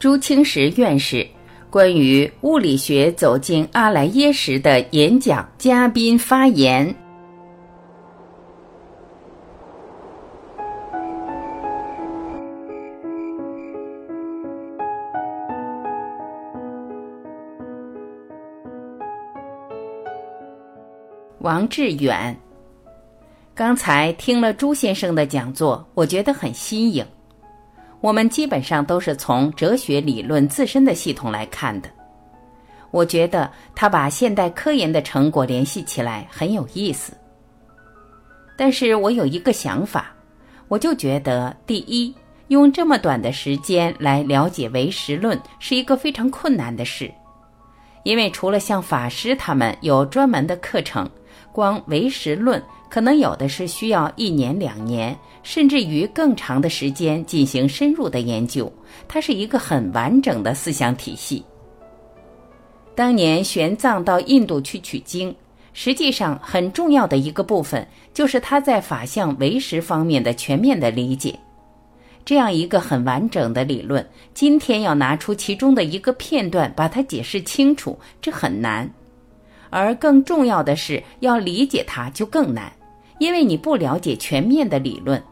朱清时院士关于物理学走进阿莱耶识的演讲嘉宾发言。王志远，刚才听了朱先生的讲座，我觉得很新颖。我们基本上都是从哲学理论自身的系统来看的。我觉得他把现代科研的成果联系起来很有意思。但是我有一个想法，我就觉得，第一，用这么短的时间来了解唯识论是一个非常困难的事，因为除了像法师他们有专门的课程，光唯识论。可能有的是需要一年两年，甚至于更长的时间进行深入的研究。它是一个很完整的思想体系。当年玄奘到印度去取经，实际上很重要的一个部分就是他在法相唯识方面的全面的理解。这样一个很完整的理论，今天要拿出其中的一个片段把它解释清楚，这很难。而更重要的是要理解它，就更难。因为你不了解全面的理论，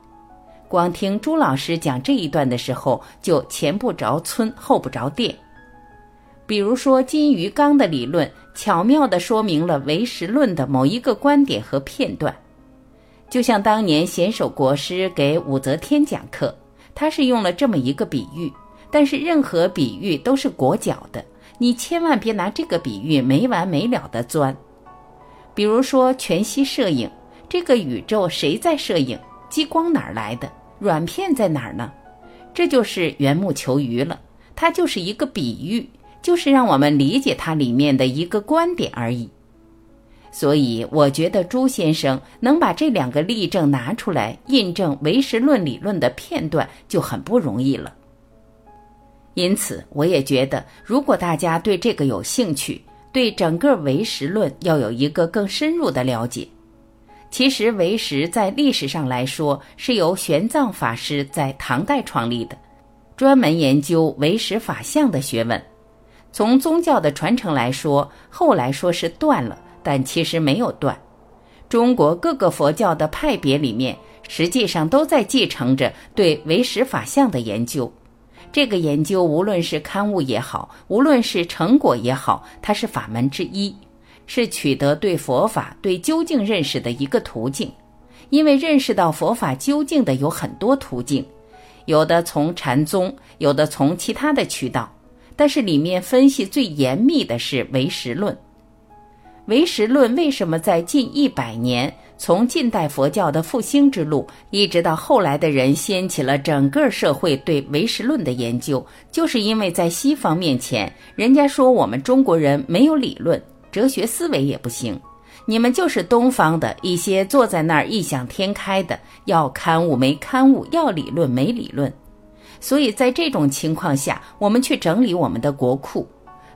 光听朱老师讲这一段的时候，就前不着村后不着店。比如说金鱼缸的理论，巧妙地说明了唯识论的某一个观点和片段。就像当年贤守国师给武则天讲课，他是用了这么一个比喻，但是任何比喻都是裹脚的，你千万别拿这个比喻没完没了的钻。比如说全息摄影。这个宇宙谁在摄影？激光哪儿来的？软片在哪儿呢？这就是缘木求鱼了。它就是一个比喻，就是让我们理解它里面的一个观点而已。所以，我觉得朱先生能把这两个例证拿出来印证唯识论理论的片段就很不容易了。因此，我也觉得，如果大家对这个有兴趣，对整个唯识论要有一个更深入的了解。其实唯识在历史上来说是由玄奘法师在唐代创立的，专门研究唯识法相的学问。从宗教的传承来说，后来说是断了，但其实没有断。中国各个佛教的派别里面，实际上都在继承着对唯识法相的研究。这个研究无论是刊物也好，无论是成果也好，它是法门之一。是取得对佛法、对究竟认识的一个途径，因为认识到佛法究竟的有很多途径，有的从禅宗，有的从其他的渠道，但是里面分析最严密的是唯识论。唯识论为什么在近一百年，从近代佛教的复兴之路，一直到后来的人掀起了整个社会对唯识论的研究，就是因为在西方面前，人家说我们中国人没有理论。哲学思维也不行，你们就是东方的一些坐在那儿异想天开的，要刊物没刊物，要理论没理论。所以在这种情况下，我们去整理我们的国库，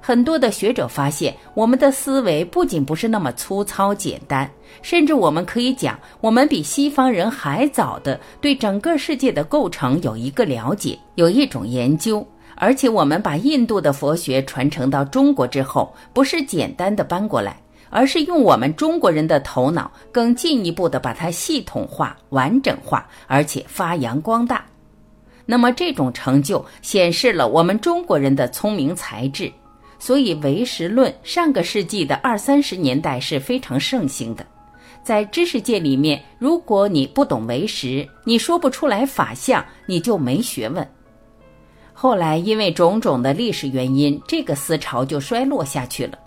很多的学者发现，我们的思维不仅不是那么粗糙简单，甚至我们可以讲，我们比西方人还早的对整个世界的构成有一个了解，有一种研究。而且我们把印度的佛学传承到中国之后，不是简单的搬过来，而是用我们中国人的头脑更进一步的把它系统化、完整化，而且发扬光大。那么这种成就显示了我们中国人的聪明才智。所以唯识论上个世纪的二三十年代是非常盛行的。在知识界里面，如果你不懂唯识，你说不出来法相，你就没学问。后来因为种种的历史原因，这个思潮就衰落下去了。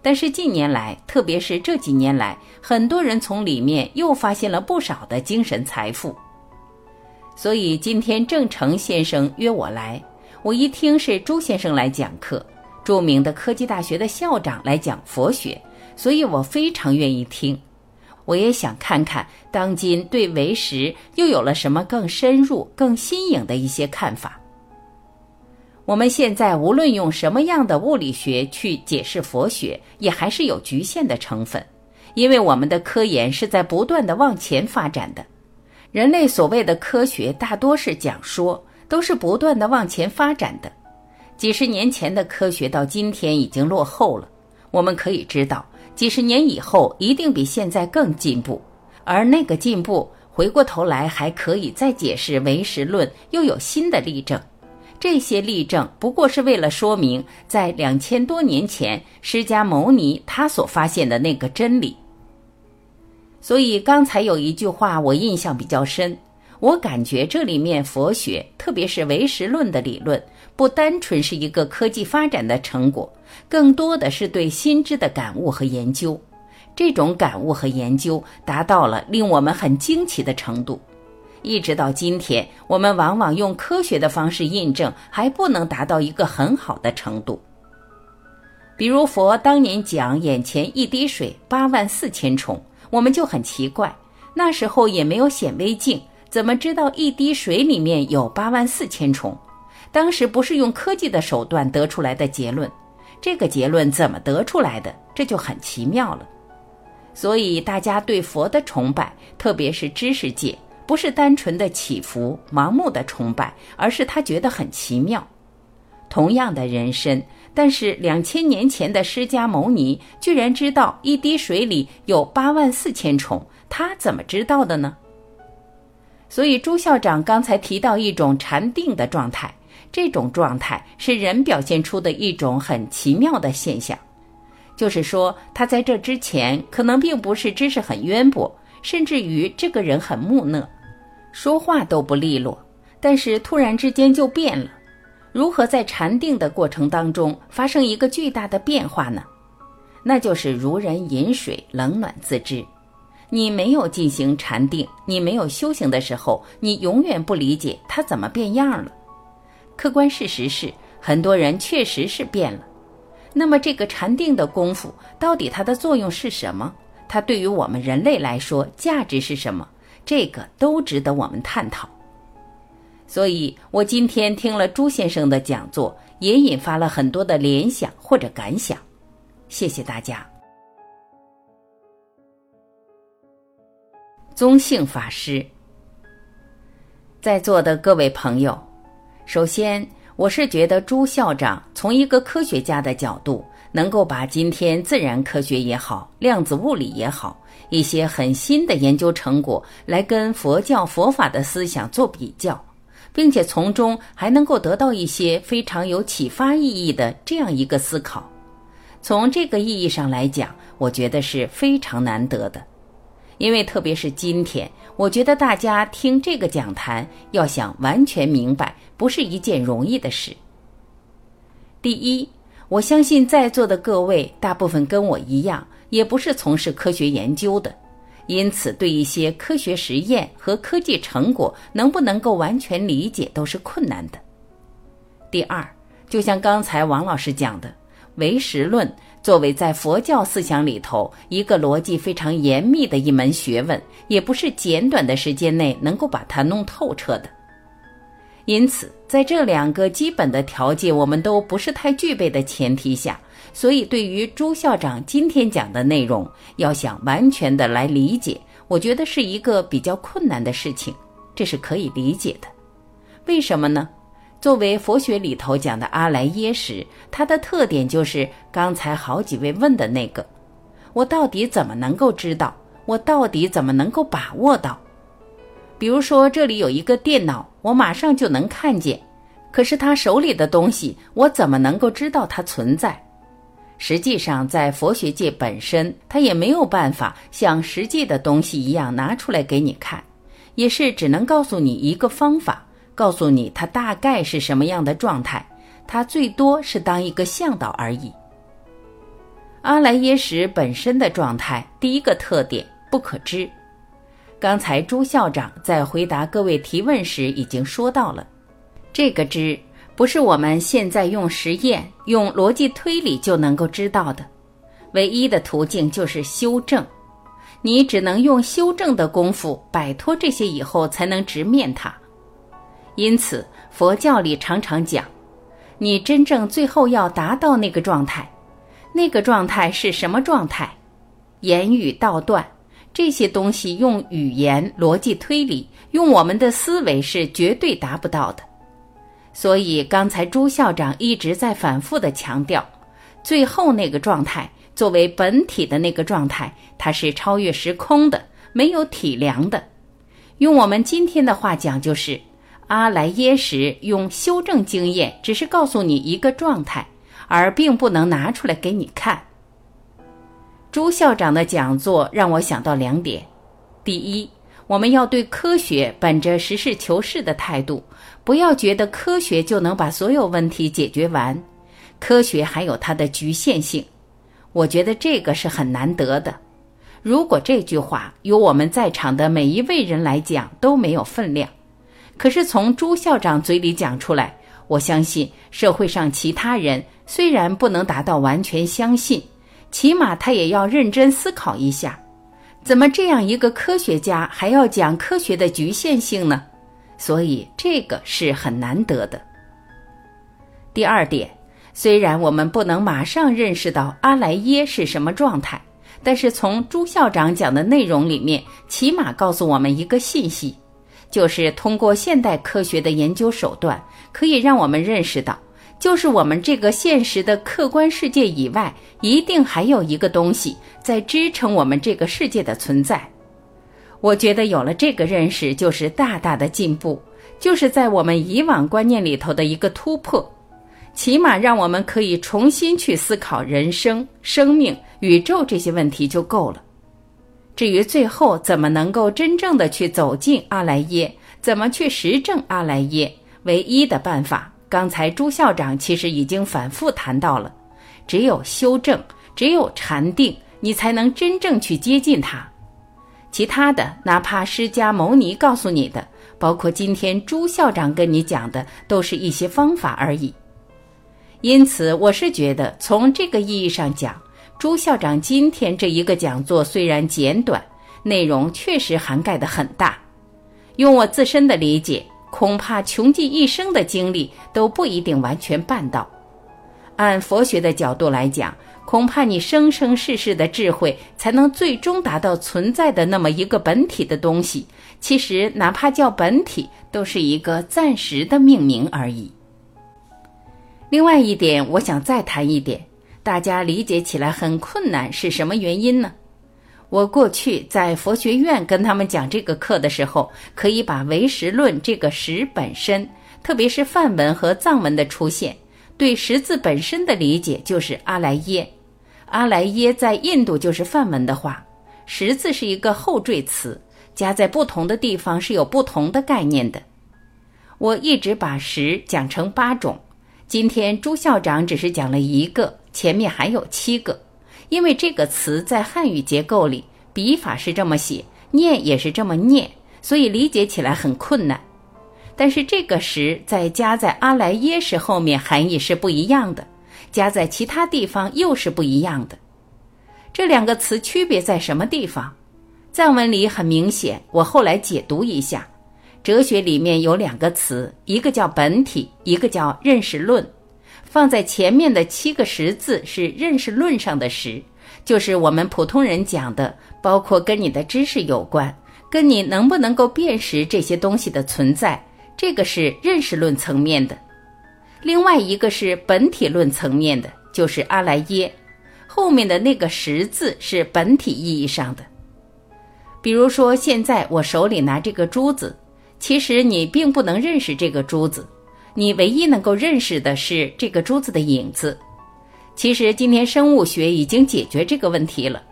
但是近年来，特别是这几年来，很多人从里面又发现了不少的精神财富。所以今天郑成先生约我来，我一听是朱先生来讲课，著名的科技大学的校长来讲佛学，所以我非常愿意听。我也想看看当今对唯识又有了什么更深入、更新颖的一些看法。我们现在无论用什么样的物理学去解释佛学，也还是有局限的成分，因为我们的科研是在不断的往前发展的。人类所谓的科学大多是讲说，都是不断的往前发展的。几十年前的科学到今天已经落后了。我们可以知道，几十年以后一定比现在更进步，而那个进步回过头来还可以再解释唯识论，又有新的例证。这些例证不过是为了说明，在两千多年前，释迦牟尼他所发现的那个真理。所以刚才有一句话我印象比较深，我感觉这里面佛学，特别是唯识论的理论，不单纯是一个科技发展的成果，更多的是对心知的感悟和研究。这种感悟和研究达到了令我们很惊奇的程度。一直到今天，我们往往用科学的方式印证，还不能达到一个很好的程度。比如佛当年讲眼前一滴水八万四千重，我们就很奇怪，那时候也没有显微镜，怎么知道一滴水里面有八万四千重？当时不是用科技的手段得出来的结论，这个结论怎么得出来的？这就很奇妙了。所以大家对佛的崇拜，特别是知识界。不是单纯的祈福、盲目的崇拜，而是他觉得很奇妙。同样的人参，但是两千年前的释迦牟尼居然知道一滴水里有八万四千虫，他怎么知道的呢？所以朱校长刚才提到一种禅定的状态，这种状态是人表现出的一种很奇妙的现象，就是说他在这之前可能并不是知识很渊博，甚至于这个人很木讷。说话都不利落，但是突然之间就变了。如何在禅定的过程当中发生一个巨大的变化呢？那就是如人饮水，冷暖自知。你没有进行禅定，你没有修行的时候，你永远不理解它怎么变样了。客观事实是，很多人确实是变了。那么这个禅定的功夫到底它的作用是什么？它对于我们人类来说价值是什么？这个都值得我们探讨，所以我今天听了朱先生的讲座，也引发了很多的联想或者感想。谢谢大家。宗姓法师，在座的各位朋友，首先我是觉得朱校长从一个科学家的角度，能够把今天自然科学也好，量子物理也好。一些很新的研究成果来跟佛教佛法的思想做比较，并且从中还能够得到一些非常有启发意义的这样一个思考。从这个意义上来讲，我觉得是非常难得的。因为特别是今天，我觉得大家听这个讲坛，要想完全明白，不是一件容易的事。第一，我相信在座的各位大部分跟我一样。也不是从事科学研究的，因此对一些科学实验和科技成果能不能够完全理解都是困难的。第二，就像刚才王老师讲的，唯识论作为在佛教思想里头一个逻辑非常严密的一门学问，也不是简短的时间内能够把它弄透彻的。因此，在这两个基本的条件我们都不是太具备的前提下。所以，对于朱校长今天讲的内容，要想完全的来理解，我觉得是一个比较困难的事情，这是可以理解的。为什么呢？作为佛学里头讲的阿赖耶识，它的特点就是刚才好几位问的那个：我到底怎么能够知道？我到底怎么能够把握到？比如说，这里有一个电脑，我马上就能看见，可是他手里的东西，我怎么能够知道它存在？实际上，在佛学界本身，他也没有办法像实际的东西一样拿出来给你看，也是只能告诉你一个方法，告诉你它大概是什么样的状态，它最多是当一个向导而已。阿赖耶识本身的状态，第一个特点不可知。刚才朱校长在回答各位提问时已经说到了，这个知。不是我们现在用实验、用逻辑推理就能够知道的，唯一的途径就是修正。你只能用修正的功夫摆脱这些以后，才能直面它。因此，佛教里常常讲，你真正最后要达到那个状态，那个状态是什么状态？言语道断这些东西，用语言、逻辑推理、用我们的思维是绝对达不到的。所以刚才朱校长一直在反复的强调，最后那个状态作为本体的那个状态，它是超越时空的，没有体量的。用我们今天的话讲，就是阿莱耶识用修正经验，只是告诉你一个状态，而并不能拿出来给你看。朱校长的讲座让我想到两点：第一，我们要对科学本着实事求是的态度，不要觉得科学就能把所有问题解决完，科学还有它的局限性。我觉得这个是很难得的。如果这句话由我们在场的每一位人来讲都没有分量，可是从朱校长嘴里讲出来，我相信社会上其他人虽然不能达到完全相信，起码他也要认真思考一下。怎么这样一个科学家还要讲科学的局限性呢？所以这个是很难得的。第二点，虽然我们不能马上认识到阿莱耶是什么状态，但是从朱校长讲的内容里面，起码告诉我们一个信息，就是通过现代科学的研究手段，可以让我们认识到。就是我们这个现实的客观世界以外，一定还有一个东西在支撑我们这个世界的存在。我觉得有了这个认识，就是大大的进步，就是在我们以往观念里头的一个突破，起码让我们可以重新去思考人生、生命、宇宙这些问题就够了。至于最后怎么能够真正的去走进阿赖耶，怎么去实证阿赖耶，唯一的办法。刚才朱校长其实已经反复谈到了，只有修正，只有禅定，你才能真正去接近它。其他的，哪怕释迦牟尼告诉你的，包括今天朱校长跟你讲的，都是一些方法而已。因此，我是觉得从这个意义上讲，朱校长今天这一个讲座虽然简短，内容确实涵盖的很大。用我自身的理解。恐怕穷尽一生的精力都不一定完全办到。按佛学的角度来讲，恐怕你生生世世的智慧才能最终达到存在的那么一个本体的东西。其实，哪怕叫本体，都是一个暂时的命名而已。另外一点，我想再谈一点，大家理解起来很困难，是什么原因呢？我过去在佛学院跟他们讲这个课的时候，可以把唯识论这个识本身，特别是梵文和藏文的出现，对识字本身的理解就是阿莱耶。阿莱耶在印度就是梵文的话，识字是一个后缀词，加在不同的地方是有不同的概念的。我一直把识讲成八种，今天朱校长只是讲了一个，前面还有七个。因为这个词在汉语结构里，笔法是这么写，念也是这么念，所以理解起来很困难。但是这个“时”在加在阿莱耶识后面，含义是不一样的；加在其他地方又是不一样的。这两个词区别在什么地方？藏文里很明显，我后来解读一下，哲学里面有两个词，一个叫本体，一个叫认识论。放在前面的七个识字是认识论上的识，就是我们普通人讲的，包括跟你的知识有关，跟你能不能够辨识这些东西的存在，这个是认识论层面的。另外一个是本体论层面的，就是阿赖耶，后面的那个识字是本体意义上的。比如说，现在我手里拿这个珠子，其实你并不能认识这个珠子。你唯一能够认识的是这个珠子的影子。其实今天生物学已经解决这个问题了。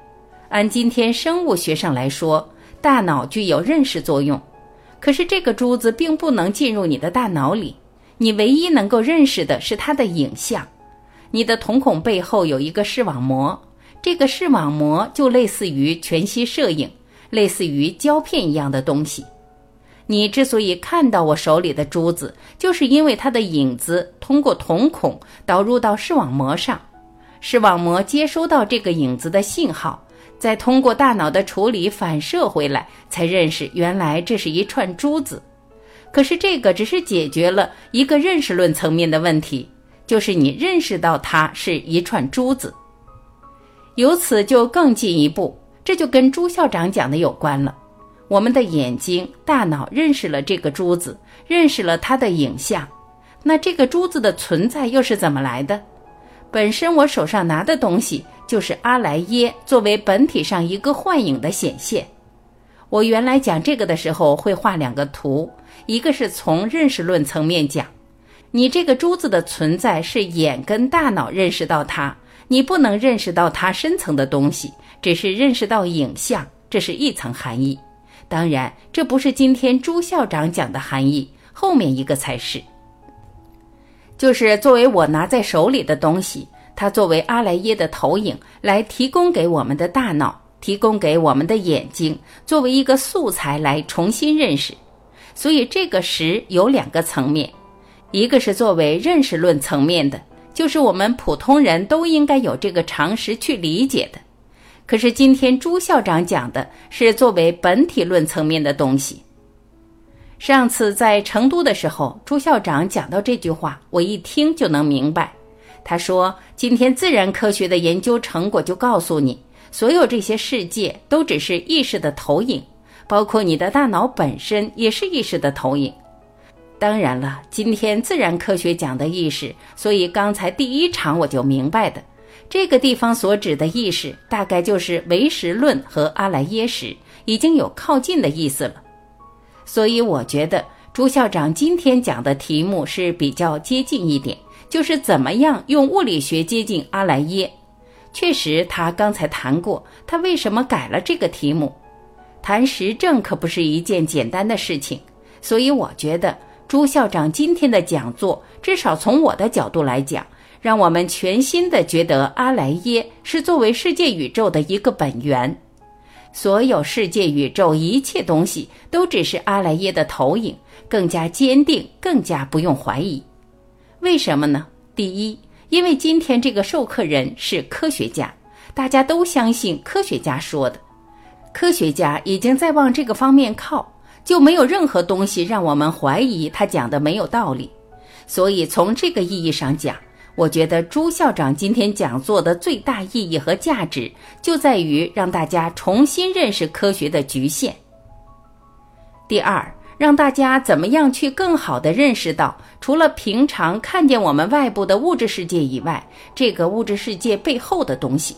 按今天生物学上来说，大脑具有认识作用，可是这个珠子并不能进入你的大脑里。你唯一能够认识的是它的影像。你的瞳孔背后有一个视网膜，这个视网膜就类似于全息摄影，类似于胶片一样的东西。你之所以看到我手里的珠子，就是因为它的影子通过瞳孔导入到视网膜上，视网膜接收到这个影子的信号，再通过大脑的处理反射回来，才认识原来这是一串珠子。可是这个只是解决了一个认识论层面的问题，就是你认识到它是一串珠子。由此就更进一步，这就跟朱校长讲的有关了。我们的眼睛、大脑认识了这个珠子，认识了它的影像，那这个珠子的存在又是怎么来的？本身我手上拿的东西就是阿莱耶作为本体上一个幻影的显现。我原来讲这个的时候会画两个图，一个是从认识论层面讲，你这个珠子的存在是眼跟大脑认识到它，你不能认识到它深层的东西，只是认识到影像，这是一层含义。当然，这不是今天朱校长讲的含义，后面一个才是。就是作为我拿在手里的东西，它作为阿莱耶的投影来提供给我们的大脑。提供给我们的眼睛作为一个素材来重新认识，所以这个识有两个层面，一个是作为认识论层面的，就是我们普通人都应该有这个常识去理解的。可是今天朱校长讲的是作为本体论层面的东西。上次在成都的时候，朱校长讲到这句话，我一听就能明白。他说：“今天自然科学的研究成果就告诉你。”所有这些世界都只是意识的投影，包括你的大脑本身也是意识的投影。当然了，今天自然科学讲的意识，所以刚才第一场我就明白的，这个地方所指的意识，大概就是唯识论和阿赖耶识，已经有靠近的意思了。所以我觉得朱校长今天讲的题目是比较接近一点，就是怎么样用物理学接近阿赖耶。确实，他刚才谈过，他为什么改了这个题目？谈实证可不是一件简单的事情，所以我觉得朱校长今天的讲座，至少从我的角度来讲，让我们全新的觉得阿莱耶是作为世界宇宙的一个本源，所有世界宇宙一切东西都只是阿莱耶的投影，更加坚定，更加不用怀疑。为什么呢？第一。因为今天这个授课人是科学家，大家都相信科学家说的，科学家已经在往这个方面靠，就没有任何东西让我们怀疑他讲的没有道理。所以从这个意义上讲，我觉得朱校长今天讲座的最大意义和价值就在于让大家重新认识科学的局限。第二。让大家怎么样去更好的认识到，除了平常看见我们外部的物质世界以外，这个物质世界背后的东西。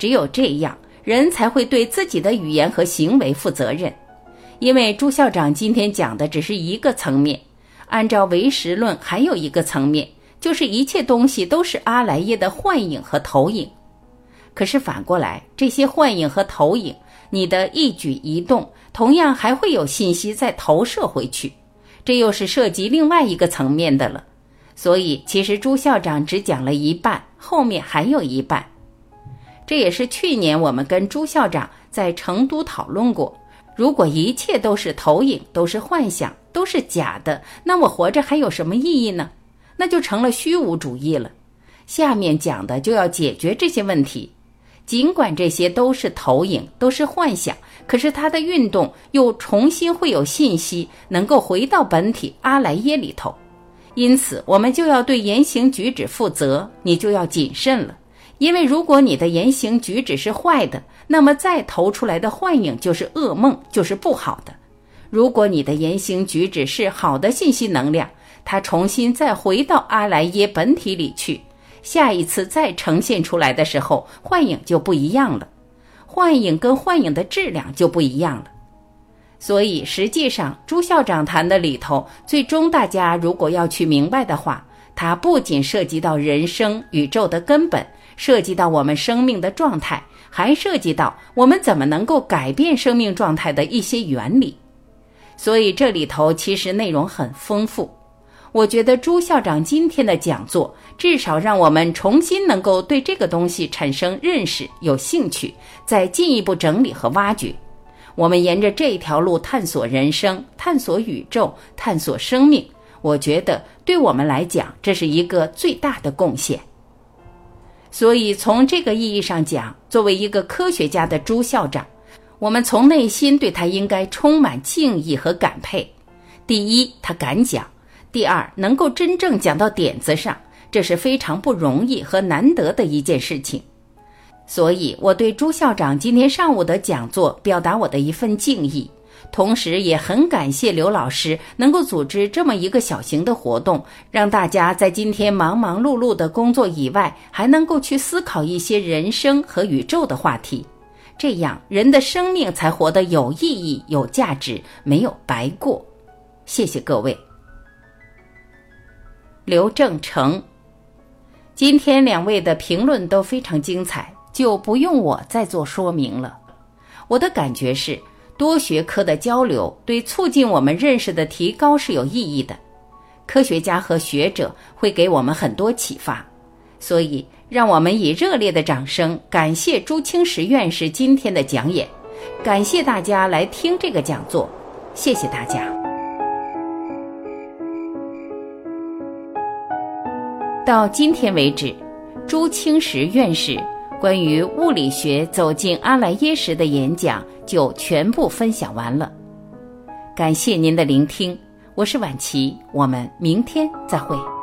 只有这样，人才会对自己的语言和行为负责任。因为朱校长今天讲的只是一个层面，按照唯识论，还有一个层面，就是一切东西都是阿莱耶的幻影和投影。可是反过来，这些幻影和投影。你的一举一动，同样还会有信息再投射回去，这又是涉及另外一个层面的了。所以，其实朱校长只讲了一半，后面还有一半。这也是去年我们跟朱校长在成都讨论过：如果一切都是投影，都是幻想，都是假的，那我活着还有什么意义呢？那就成了虚无主义了。下面讲的就要解决这些问题。尽管这些都是投影，都是幻想，可是它的运动又重新会有信息能够回到本体阿莱耶里头，因此我们就要对言行举止负责，你就要谨慎了。因为如果你的言行举止是坏的，那么再投出来的幻影就是噩梦，就是不好的；如果你的言行举止是好的信息能量，它重新再回到阿莱耶本体里去。下一次再呈现出来的时候，幻影就不一样了，幻影跟幻影的质量就不一样了。所以实际上，朱校长谈的里头，最终大家如果要去明白的话，它不仅涉及到人生、宇宙的根本，涉及到我们生命的状态，还涉及到我们怎么能够改变生命状态的一些原理。所以这里头其实内容很丰富。我觉得朱校长今天的讲座，至少让我们重新能够对这个东西产生认识、有兴趣，再进一步整理和挖掘。我们沿着这条路探索人生、探索宇宙、探索生命。我觉得对我们来讲，这是一个最大的贡献。所以从这个意义上讲，作为一个科学家的朱校长，我们从内心对他应该充满敬意和感佩。第一，他敢讲。第二，能够真正讲到点子上，这是非常不容易和难得的一件事情。所以，我对朱校长今天上午的讲座表达我的一份敬意。同时也很感谢刘老师能够组织这么一个小型的活动，让大家在今天忙忙碌碌的工作以外，还能够去思考一些人生和宇宙的话题。这样，人的生命才活得有意义、有价值，没有白过。谢谢各位。刘正成，今天两位的评论都非常精彩，就不用我再做说明了。我的感觉是。多学科的交流对促进我们认识的提高是有意义的，科学家和学者会给我们很多启发，所以让我们以热烈的掌声感谢朱清时院士今天的讲演，感谢大家来听这个讲座，谢谢大家。到今天为止，朱清时院士。关于物理学走进阿莱耶识的演讲就全部分享完了，感谢您的聆听，我是晚琪，我们明天再会。